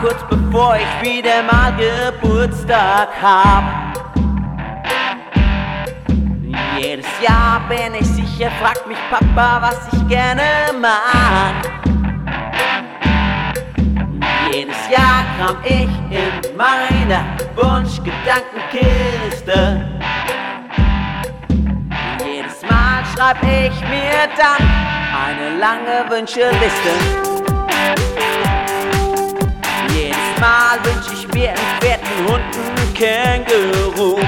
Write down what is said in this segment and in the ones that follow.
kurz bevor ich wieder mal Geburtstag hab. Jedes Jahr bin ich sicher, fragt mich Papa, was ich gerne mag. Jedes Jahr kram ich in meiner Wunschgedankenkiste. Jedes Mal schreib ich mir dann eine lange Wünscheliste. Mal wünsch ich mir einen fetten Hund, einen Känguru.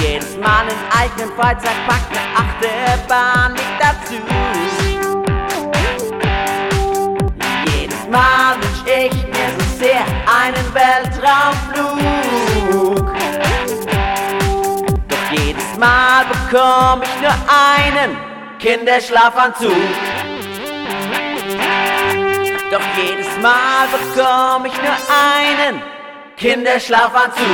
Jedes Mal einen eigenen Freizeitpark, eine Achterbahn mit dazu. Jedes Mal wünsch ich mir so sehr einen Weltraumflug. Doch jedes Mal bekomm ich nur einen Kinderschlafanzug. Doch jedes Mal bekomm ich nur einen Kinderschlafanzug.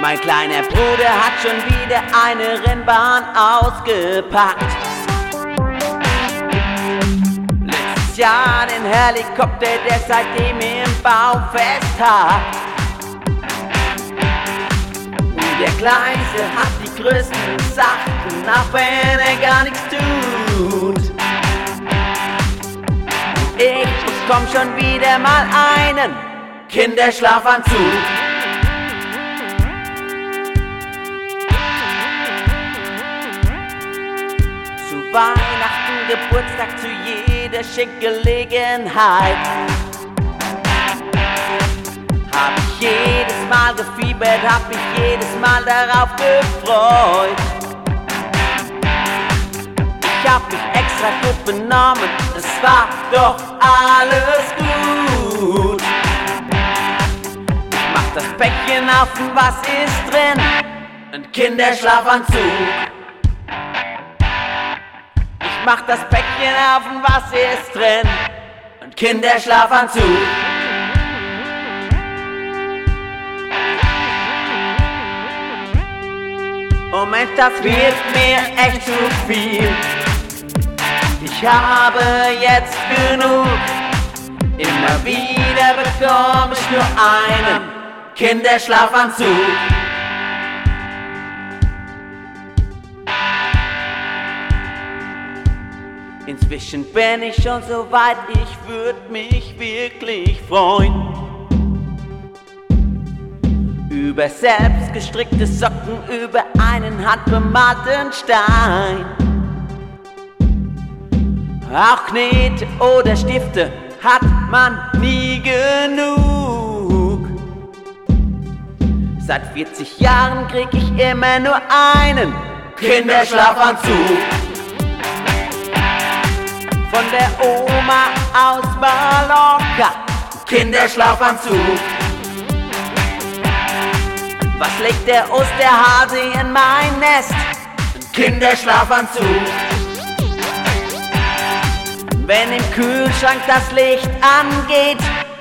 Mein kleiner Bruder hat schon wieder eine Rennbahn ausgepackt. Letztes Jahr den Helikopter, der seitdem im Bau festhakt. Der Kleinste hat die größten Sachen, auch wenn er gar nichts tut. Ich bekomm schon wieder mal einen Kinderschlafanzug. Zu Weihnachten, Geburtstag, zu jeder Schenkgelegenheit. Hab ich jedes Mal gefiebert, hab mich jedes Mal darauf gefreut. Gut benommen, es war doch alles gut. Ich mach das Päckchen auf und was ist drin? Ein Kinderschlafanzug. Ich mach das Päckchen auf und was ist drin? Ein Kinderschlafanzug. Moment, das wird mir echt zu viel. Ich habe jetzt genug. Immer wieder bekomme ich nur einen Kinderschlafanzug. Inzwischen bin ich schon so weit, ich würde mich wirklich freuen. Über selbstgestrickte Socken, über einen handbemalten Stein. Auch Knete oder Stifte hat man nie genug. Seit 40 Jahren krieg ich immer nur einen Kinderschlafanzug. Von der Oma aus Mallorca, Kinderschlafanzug. Was legt der Osterhase in mein Nest? Kinderschlafanzug. Wenn im Kühlschrank das Licht angeht,